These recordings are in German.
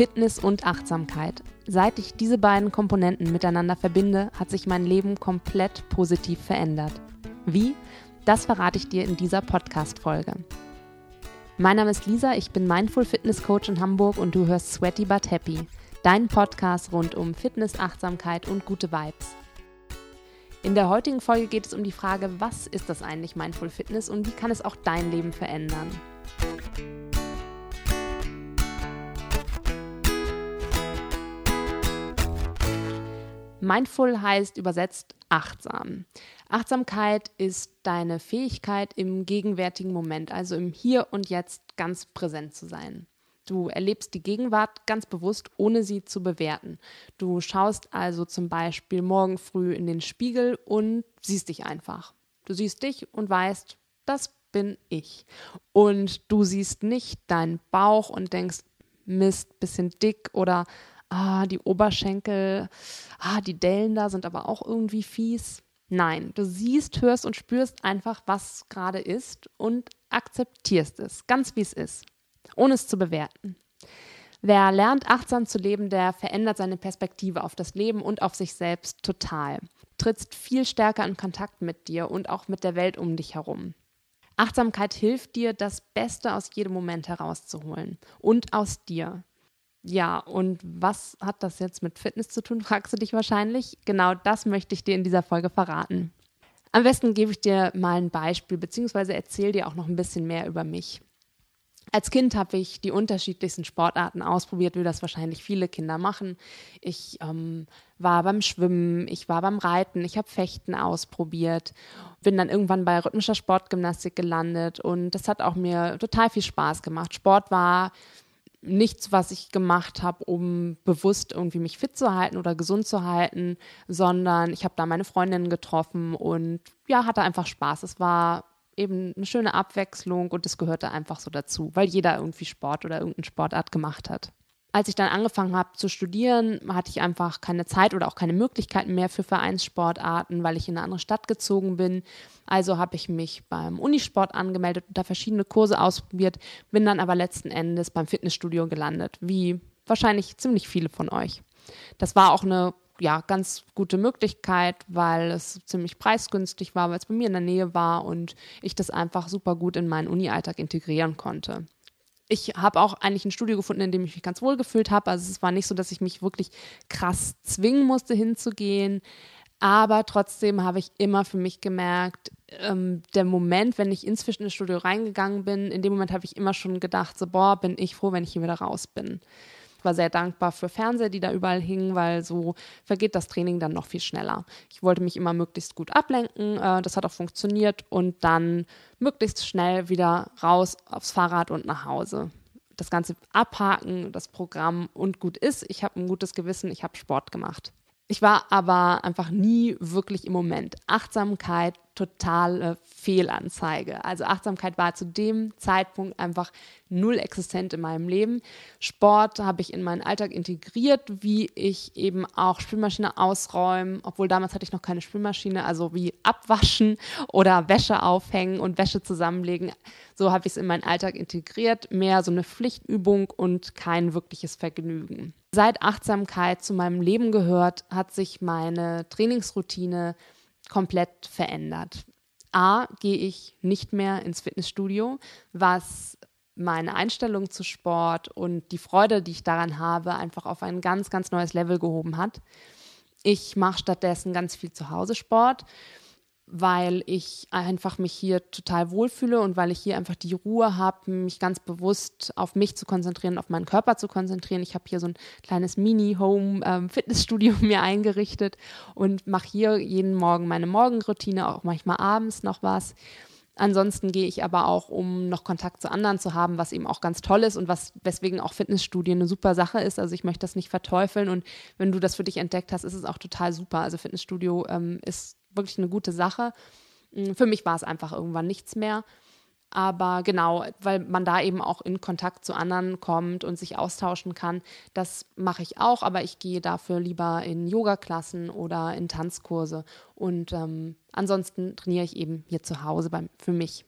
Fitness und Achtsamkeit. Seit ich diese beiden Komponenten miteinander verbinde, hat sich mein Leben komplett positiv verändert. Wie? Das verrate ich dir in dieser Podcast-Folge. Mein Name ist Lisa, ich bin Mindful Fitness Coach in Hamburg und du hörst Sweaty But Happy, dein Podcast rund um Fitness, Achtsamkeit und gute Vibes. In der heutigen Folge geht es um die Frage, was ist das eigentlich Mindful Fitness und wie kann es auch dein Leben verändern? Mindful heißt übersetzt achtsam. Achtsamkeit ist deine Fähigkeit, im gegenwärtigen Moment, also im Hier und Jetzt, ganz präsent zu sein. Du erlebst die Gegenwart ganz bewusst, ohne sie zu bewerten. Du schaust also zum Beispiel morgen früh in den Spiegel und siehst dich einfach. Du siehst dich und weißt, das bin ich. Und du siehst nicht deinen Bauch und denkst, Mist, bisschen dick oder ah, die Oberschenkel, ah, die Dellen da sind aber auch irgendwie fies. Nein, du siehst, hörst und spürst einfach, was gerade ist und akzeptierst es, ganz wie es ist, ohne es zu bewerten. Wer lernt, achtsam zu leben, der verändert seine Perspektive auf das Leben und auf sich selbst total. Trittst viel stärker in Kontakt mit dir und auch mit der Welt um dich herum. Achtsamkeit hilft dir, das Beste aus jedem Moment herauszuholen und aus dir. Ja, und was hat das jetzt mit Fitness zu tun, fragst du dich wahrscheinlich. Genau das möchte ich dir in dieser Folge verraten. Am besten gebe ich dir mal ein Beispiel, beziehungsweise erzähle dir auch noch ein bisschen mehr über mich. Als Kind habe ich die unterschiedlichsten Sportarten ausprobiert, wie das wahrscheinlich viele Kinder machen. Ich ähm, war beim Schwimmen, ich war beim Reiten, ich habe Fechten ausprobiert, bin dann irgendwann bei rhythmischer Sportgymnastik gelandet und das hat auch mir total viel Spaß gemacht. Sport war nichts, was ich gemacht habe, um bewusst irgendwie mich fit zu halten oder gesund zu halten, sondern ich habe da meine Freundinnen getroffen und ja, hatte einfach Spaß. Es war eben eine schöne Abwechslung und es gehörte einfach so dazu, weil jeder irgendwie Sport oder irgendeine Sportart gemacht hat als ich dann angefangen habe zu studieren, hatte ich einfach keine Zeit oder auch keine Möglichkeiten mehr für Vereinssportarten, weil ich in eine andere Stadt gezogen bin. Also habe ich mich beim Unisport angemeldet und da verschiedene Kurse ausprobiert, bin dann aber letzten Endes beim Fitnessstudio gelandet, wie wahrscheinlich ziemlich viele von euch. Das war auch eine ja, ganz gute Möglichkeit, weil es ziemlich preisgünstig war, weil es bei mir in der Nähe war und ich das einfach super gut in meinen Uni-Alltag integrieren konnte ich habe auch eigentlich ein Studio gefunden, in dem ich mich ganz wohl gefühlt habe. Also es war nicht so, dass ich mich wirklich krass zwingen musste, hinzugehen. Aber trotzdem habe ich immer für mich gemerkt, ähm, der Moment, wenn ich ins Fitnessstudio reingegangen bin, in dem Moment habe ich immer schon gedacht, so, boah, bin ich froh, wenn ich hier wieder raus bin war sehr dankbar für Fernseher, die da überall hingen, weil so vergeht das Training dann noch viel schneller. Ich wollte mich immer möglichst gut ablenken, äh, das hat auch funktioniert und dann möglichst schnell wieder raus aufs Fahrrad und nach Hause. Das Ganze abhaken, das Programm und gut ist. Ich habe ein gutes Gewissen, ich habe Sport gemacht. Ich war aber einfach nie wirklich im Moment. Achtsamkeit, totale Fehlanzeige. Also Achtsamkeit war zu dem Zeitpunkt einfach null existent in meinem Leben. Sport habe ich in meinen Alltag integriert, wie ich eben auch Spülmaschine ausräumen, obwohl damals hatte ich noch keine Spülmaschine, also wie abwaschen oder Wäsche aufhängen und Wäsche zusammenlegen. So habe ich es in meinen Alltag integriert. Mehr so eine Pflichtübung und kein wirkliches Vergnügen. Seit Achtsamkeit zu meinem Leben gehört, hat sich meine Trainingsroutine komplett verändert. A, gehe ich nicht mehr ins Fitnessstudio, was meine Einstellung zu Sport und die Freude, die ich daran habe, einfach auf ein ganz, ganz neues Level gehoben hat. Ich mache stattdessen ganz viel Zuhause-Sport weil ich einfach mich hier total wohlfühle und weil ich hier einfach die Ruhe habe, mich ganz bewusst auf mich zu konzentrieren, auf meinen Körper zu konzentrieren. Ich habe hier so ein kleines Mini-Home-Fitnessstudio ähm, mir eingerichtet und mache hier jeden Morgen meine Morgenroutine, auch manchmal abends noch was. Ansonsten gehe ich aber auch, um noch Kontakt zu anderen zu haben, was eben auch ganz toll ist und was, weswegen auch Fitnessstudien eine super Sache ist. Also ich möchte das nicht verteufeln und wenn du das für dich entdeckt hast, ist es auch total super. Also Fitnessstudio ähm, ist wirklich eine gute Sache. Mm, für mich war es einfach irgendwann nichts mehr. Aber genau, weil man da eben auch in Kontakt zu anderen kommt und sich austauschen kann, das mache ich auch, aber ich gehe dafür lieber in Yoga-Klassen oder in Tanzkurse. Und ähm, ansonsten trainiere ich eben hier zu Hause beim, für mich.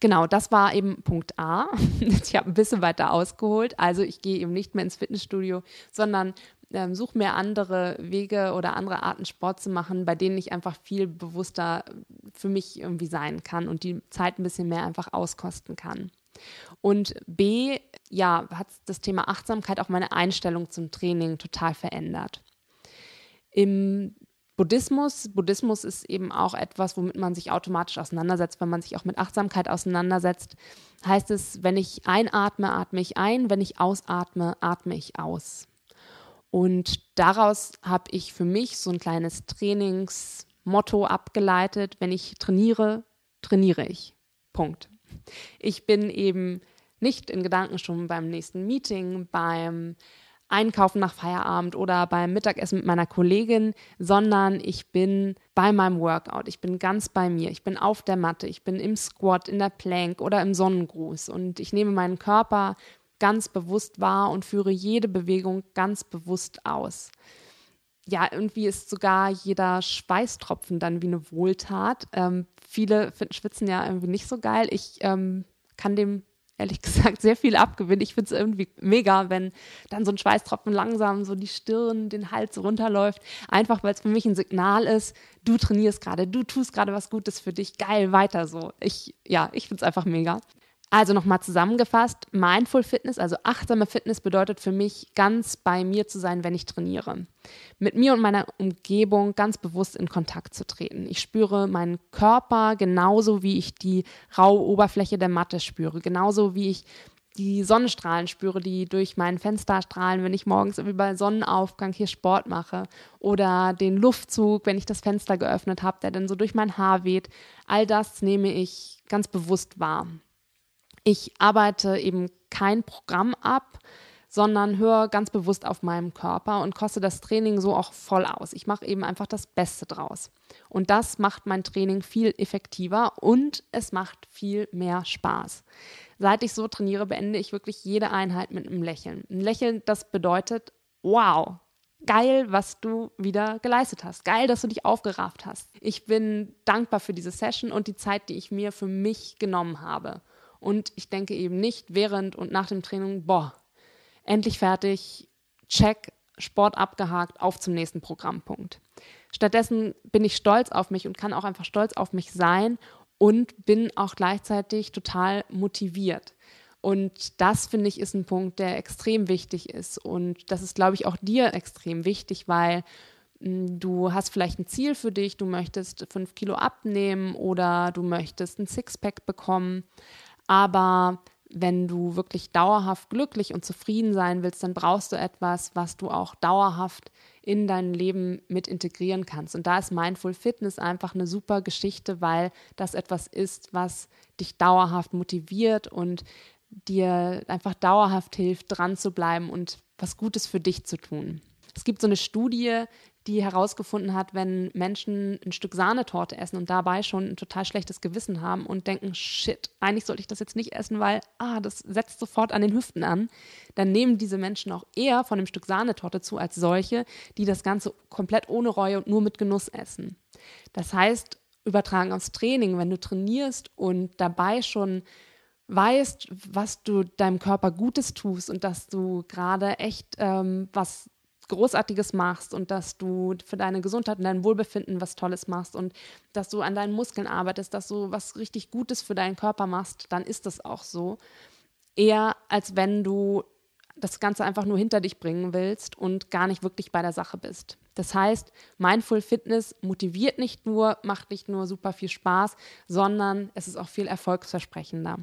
Genau, das war eben Punkt A. Ich habe ein bisschen weiter ausgeholt. Also ich gehe eben nicht mehr ins Fitnessstudio, sondern ähm, suche mir andere Wege oder andere Arten Sport zu machen, bei denen ich einfach viel bewusster für mich irgendwie sein kann und die Zeit ein bisschen mehr einfach auskosten kann. Und B, ja, hat das Thema Achtsamkeit auch meine Einstellung zum Training total verändert. Im Buddhismus, Buddhismus ist eben auch etwas, womit man sich automatisch auseinandersetzt, wenn man sich auch mit Achtsamkeit auseinandersetzt. Heißt es, wenn ich einatme, atme ich ein, wenn ich ausatme, atme ich aus. Und daraus habe ich für mich so ein kleines Trainingsmotto abgeleitet. Wenn ich trainiere, trainiere ich. Punkt. Ich bin eben nicht in Gedanken schon beim nächsten Meeting, beim Einkaufen nach Feierabend oder beim Mittagessen mit meiner Kollegin, sondern ich bin bei meinem Workout. Ich bin ganz bei mir. Ich bin auf der Matte. Ich bin im Squat, in der Plank oder im Sonnengruß. Und ich nehme meinen Körper ganz bewusst wahr und führe jede Bewegung ganz bewusst aus. Ja, irgendwie ist sogar jeder Schweißtropfen dann wie eine Wohltat. Ähm, viele finden Schwitzen ja irgendwie nicht so geil. Ich ähm, kann dem ehrlich gesagt sehr viel abgewinnen. Ich finde es irgendwie mega, wenn dann so ein Schweißtropfen langsam so die Stirn, den Hals runterläuft. Einfach weil es für mich ein Signal ist, du trainierst gerade, du tust gerade was Gutes für dich, geil, weiter so. Ich, ja, ich finde es einfach mega. Also nochmal zusammengefasst, Mindful Fitness, also achtsame Fitness bedeutet für mich, ganz bei mir zu sein, wenn ich trainiere. Mit mir und meiner Umgebung ganz bewusst in Kontakt zu treten. Ich spüre meinen Körper genauso, wie ich die raue Oberfläche der Matte spüre, genauso wie ich die Sonnenstrahlen spüre, die durch mein Fenster strahlen, wenn ich morgens irgendwie bei Sonnenaufgang hier Sport mache oder den Luftzug, wenn ich das Fenster geöffnet habe, der dann so durch mein Haar weht. All das nehme ich ganz bewusst wahr. Ich arbeite eben kein Programm ab, sondern höre ganz bewusst auf meinem Körper und koste das Training so auch voll aus. Ich mache eben einfach das Beste draus. Und das macht mein Training viel effektiver und es macht viel mehr Spaß. Seit ich so trainiere, beende ich wirklich jede Einheit mit einem Lächeln. Ein Lächeln, das bedeutet, wow, geil, was du wieder geleistet hast. Geil, dass du dich aufgerafft hast. Ich bin dankbar für diese Session und die Zeit, die ich mir für mich genommen habe. Und ich denke eben nicht während und nach dem Training, boah, endlich fertig, check, Sport abgehakt, auf zum nächsten Programmpunkt. Stattdessen bin ich stolz auf mich und kann auch einfach stolz auf mich sein und bin auch gleichzeitig total motiviert. Und das finde ich ist ein Punkt, der extrem wichtig ist. Und das ist, glaube ich, auch dir extrem wichtig, weil hm, du hast vielleicht ein Ziel für dich, du möchtest fünf Kilo abnehmen oder du möchtest ein Sixpack bekommen. Aber wenn du wirklich dauerhaft glücklich und zufrieden sein willst, dann brauchst du etwas, was du auch dauerhaft in dein Leben mit integrieren kannst. Und da ist Mindful Fitness einfach eine super Geschichte, weil das etwas ist, was dich dauerhaft motiviert und dir einfach dauerhaft hilft, dran zu bleiben und was Gutes für dich zu tun. Es gibt so eine Studie, die herausgefunden hat, wenn Menschen ein Stück Sahnetorte essen und dabei schon ein total schlechtes Gewissen haben und denken, shit, eigentlich sollte ich das jetzt nicht essen, weil, ah, das setzt sofort an den Hüften an, dann nehmen diese Menschen auch eher von dem Stück Sahnetorte zu als solche, die das Ganze komplett ohne Reue und nur mit Genuss essen. Das heißt, übertragen aufs Training, wenn du trainierst und dabei schon weißt, was du deinem Körper Gutes tust und dass du gerade echt ähm, was Großartiges machst und dass du für deine Gesundheit und dein Wohlbefinden was Tolles machst und dass du an deinen Muskeln arbeitest, dass du was richtig Gutes für deinen Körper machst, dann ist das auch so. Eher als wenn du das Ganze einfach nur hinter dich bringen willst und gar nicht wirklich bei der Sache bist. Das heißt, Mindful Fitness motiviert nicht nur, macht nicht nur super viel Spaß, sondern es ist auch viel erfolgsversprechender.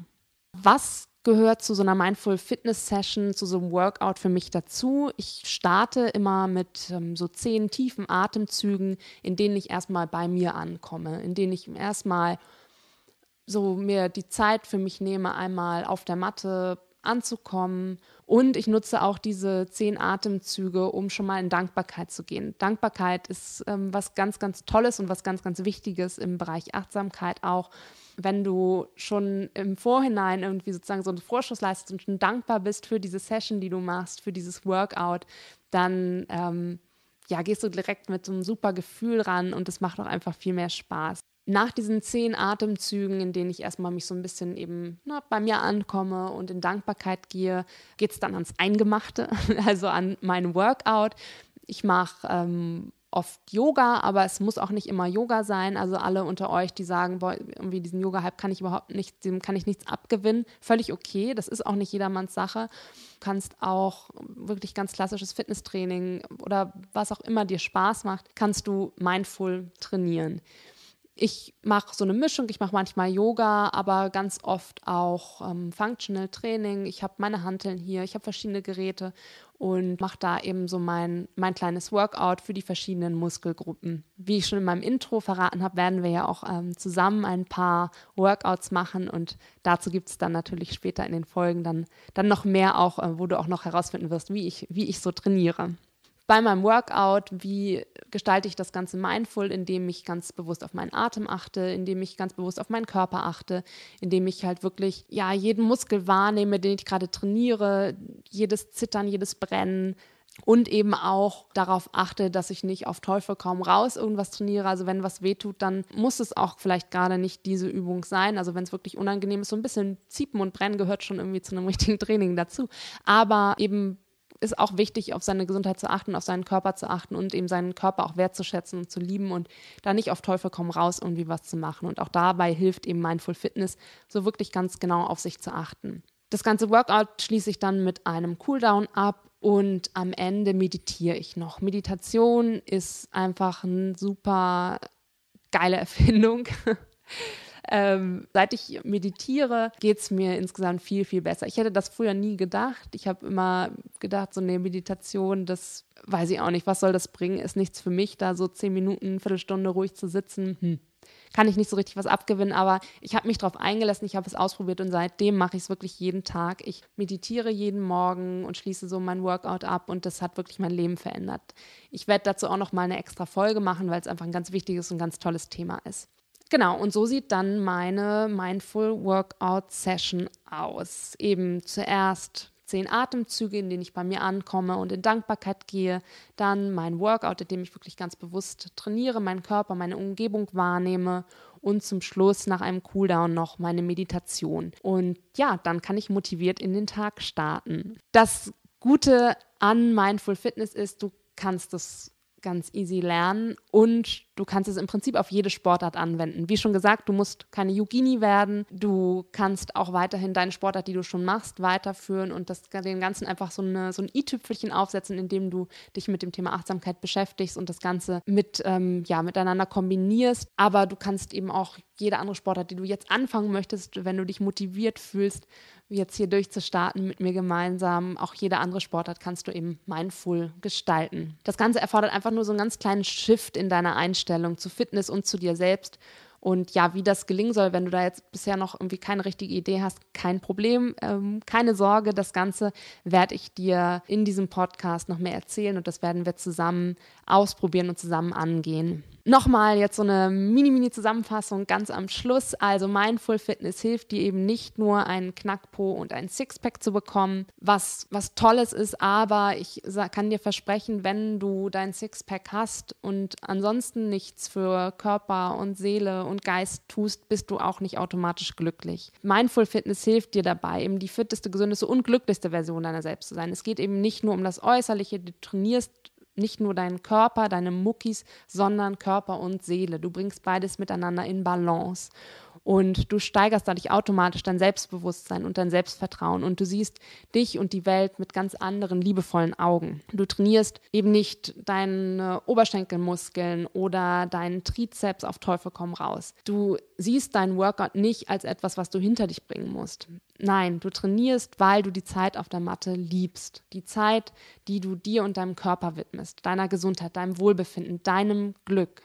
Was gehört zu so einer Mindful Fitness Session, zu so einem Workout für mich dazu. Ich starte immer mit ähm, so zehn tiefen Atemzügen, in denen ich erstmal bei mir ankomme, in denen ich erstmal so mir die Zeit für mich nehme, einmal auf der Matte anzukommen. Und ich nutze auch diese zehn Atemzüge, um schon mal in Dankbarkeit zu gehen. Dankbarkeit ist ähm, was ganz, ganz Tolles und was ganz, ganz Wichtiges im Bereich Achtsamkeit auch wenn du schon im Vorhinein irgendwie sozusagen so einen Vorschuss leistest und schon dankbar bist für diese Session, die du machst, für dieses Workout, dann ähm, ja, gehst du direkt mit so einem super Gefühl ran und es macht auch einfach viel mehr Spaß. nach diesen zehn Atemzügen, in denen ich erstmal mich so ein bisschen eben na, bei mir ankomme und in Dankbarkeit gehe, geht es dann ans Eingemachte, also an mein Workout. Ich mache ähm, oft Yoga, aber es muss auch nicht immer Yoga sein. Also alle unter euch, die sagen, boah, irgendwie diesen Yoga-Hype kann ich überhaupt nicht, dem kann ich nichts abgewinnen. Völlig okay. Das ist auch nicht jedermanns Sache. Du kannst auch wirklich ganz klassisches Fitnesstraining oder was auch immer dir Spaß macht, kannst du mindful trainieren ich mache so eine Mischung. Ich mache manchmal Yoga, aber ganz oft auch ähm, Functional Training. Ich habe meine Hanteln hier, ich habe verschiedene Geräte und mache da eben so mein, mein kleines Workout für die verschiedenen Muskelgruppen. Wie ich schon in meinem Intro verraten habe, werden wir ja auch ähm, zusammen ein paar Workouts machen und dazu gibt es dann natürlich später in den Folgen dann, dann noch mehr auch, äh, wo du auch noch herausfinden wirst, wie ich, wie ich so trainiere bei meinem Workout, wie gestalte ich das Ganze mindful, indem ich ganz bewusst auf meinen Atem achte, indem ich ganz bewusst auf meinen Körper achte, indem ich halt wirklich ja jeden Muskel wahrnehme, den ich gerade trainiere, jedes Zittern, jedes Brennen und eben auch darauf achte, dass ich nicht auf Teufel kaum raus irgendwas trainiere. Also wenn was wehtut, dann muss es auch vielleicht gerade nicht diese Übung sein. Also wenn es wirklich unangenehm ist, so ein bisschen Ziepen und Brennen gehört schon irgendwie zu einem richtigen Training dazu. Aber eben ist auch wichtig, auf seine Gesundheit zu achten, auf seinen Körper zu achten und eben seinen Körper auch wertzuschätzen und zu lieben und da nicht auf Teufel komm raus irgendwie was zu machen. Und auch dabei hilft eben Mindful Fitness, so wirklich ganz genau auf sich zu achten. Das ganze Workout schließe ich dann mit einem Cooldown ab und am Ende meditiere ich noch. Meditation ist einfach eine super geile Erfindung. Ähm, seit ich meditiere, geht es mir insgesamt viel, viel besser. Ich hätte das früher nie gedacht. Ich habe immer gedacht, so eine Meditation, das weiß ich auch nicht, was soll das bringen? Ist nichts für mich, da so zehn Minuten, Viertelstunde ruhig zu sitzen. Hm. Kann ich nicht so richtig was abgewinnen, aber ich habe mich darauf eingelassen, ich habe es ausprobiert und seitdem mache ich es wirklich jeden Tag. Ich meditiere jeden Morgen und schließe so mein Workout ab und das hat wirklich mein Leben verändert. Ich werde dazu auch noch mal eine extra Folge machen, weil es einfach ein ganz wichtiges und ganz tolles Thema ist. Genau, und so sieht dann meine Mindful Workout Session aus. Eben zuerst zehn Atemzüge, in denen ich bei mir ankomme und in Dankbarkeit gehe. Dann mein Workout, in dem ich wirklich ganz bewusst trainiere, meinen Körper, meine Umgebung wahrnehme. Und zum Schluss nach einem Cooldown noch meine Meditation. Und ja, dann kann ich motiviert in den Tag starten. Das Gute an Mindful Fitness ist, du kannst es ganz easy lernen und du kannst es im Prinzip auf jede Sportart anwenden. Wie schon gesagt, du musst keine Yogini werden, du kannst auch weiterhin deine Sportart, die du schon machst, weiterführen und das, dem Ganzen einfach so, eine, so ein i-Tüpfelchen aufsetzen, indem du dich mit dem Thema Achtsamkeit beschäftigst und das Ganze mit, ähm, ja, miteinander kombinierst. Aber du kannst eben auch jede andere Sportart, die du jetzt anfangen möchtest, wenn du dich motiviert fühlst, jetzt hier durchzustarten mit mir gemeinsam. Auch jede andere Sportart kannst du eben mindful gestalten. Das Ganze erfordert einfach nur so einen ganz kleinen Shift in deiner Einstellung zu Fitness und zu dir selbst. Und ja, wie das gelingen soll, wenn du da jetzt bisher noch irgendwie keine richtige Idee hast, kein Problem, ähm, keine Sorge. Das Ganze werde ich dir in diesem Podcast noch mehr erzählen und das werden wir zusammen ausprobieren und zusammen angehen. Nochmal jetzt so eine Mini-Mini-Zusammenfassung ganz am Schluss. Also Mindful Fitness hilft dir eben nicht nur einen Knackpo und ein Sixpack zu bekommen, was, was Tolles ist, aber ich kann dir versprechen, wenn du dein Sixpack hast und ansonsten nichts für Körper und Seele und Geist tust, bist du auch nicht automatisch glücklich. Mindful Fitness hilft dir dabei, eben die fitteste, gesündeste und glücklichste Version deiner selbst zu sein. Es geht eben nicht nur um das Äußerliche, du trainierst nicht nur deinen Körper, deine Muckis, sondern Körper und Seele. Du bringst beides miteinander in Balance. Und du steigerst dadurch automatisch dein Selbstbewusstsein und dein Selbstvertrauen und du siehst dich und die Welt mit ganz anderen liebevollen Augen. Du trainierst eben nicht deine Oberschenkelmuskeln oder deinen Trizeps auf Teufel komm raus. Du siehst deinen Workout nicht als etwas, was du hinter dich bringen musst. Nein, du trainierst, weil du die Zeit auf der Matte liebst. Die Zeit, die du dir und deinem Körper widmest, deiner Gesundheit, deinem Wohlbefinden, deinem Glück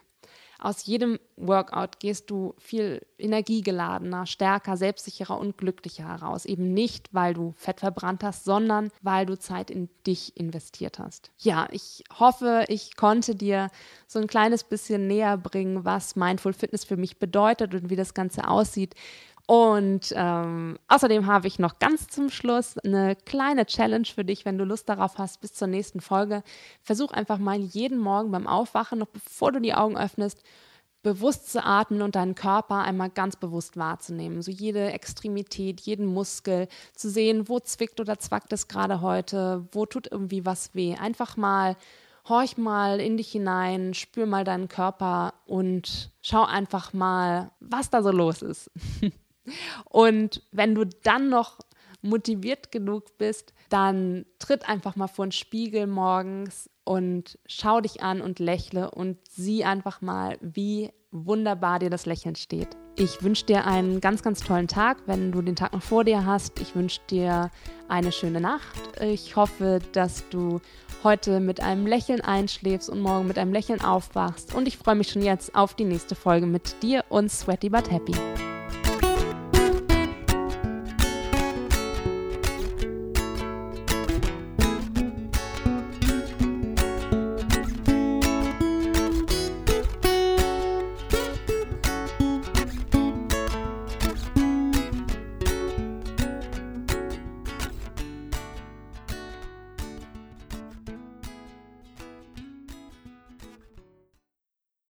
aus jedem Workout gehst du viel energiegeladener, stärker, selbstsicherer und glücklicher heraus. Eben nicht, weil du Fett verbrannt hast, sondern weil du Zeit in dich investiert hast. Ja, ich hoffe, ich konnte dir so ein kleines bisschen näher bringen, was Mindful Fitness für mich bedeutet und wie das Ganze aussieht. Und ähm, außerdem habe ich noch ganz zum Schluss eine kleine Challenge für dich, wenn du Lust darauf hast, bis zur nächsten Folge. Versuch einfach mal jeden Morgen beim Aufwachen, noch bevor du die Augen öffnest, bewusst zu atmen und deinen Körper einmal ganz bewusst wahrzunehmen. So jede Extremität, jeden Muskel, zu sehen, wo zwickt oder zwackt es gerade heute, wo tut irgendwie was weh. Einfach mal, horch mal in dich hinein, spür mal deinen Körper und schau einfach mal, was da so los ist. und wenn du dann noch motiviert genug bist, dann tritt einfach mal vor den Spiegel morgens und schau dich an und lächle und sieh einfach mal, wie wunderbar dir das Lächeln steht. Ich wünsche dir einen ganz, ganz tollen Tag, wenn du den Tag noch vor dir hast. Ich wünsche dir eine schöne Nacht. Ich hoffe, dass du heute mit einem Lächeln einschläfst und morgen mit einem Lächeln aufwachst. Und ich freue mich schon jetzt auf die nächste Folge mit dir und Sweaty But Happy.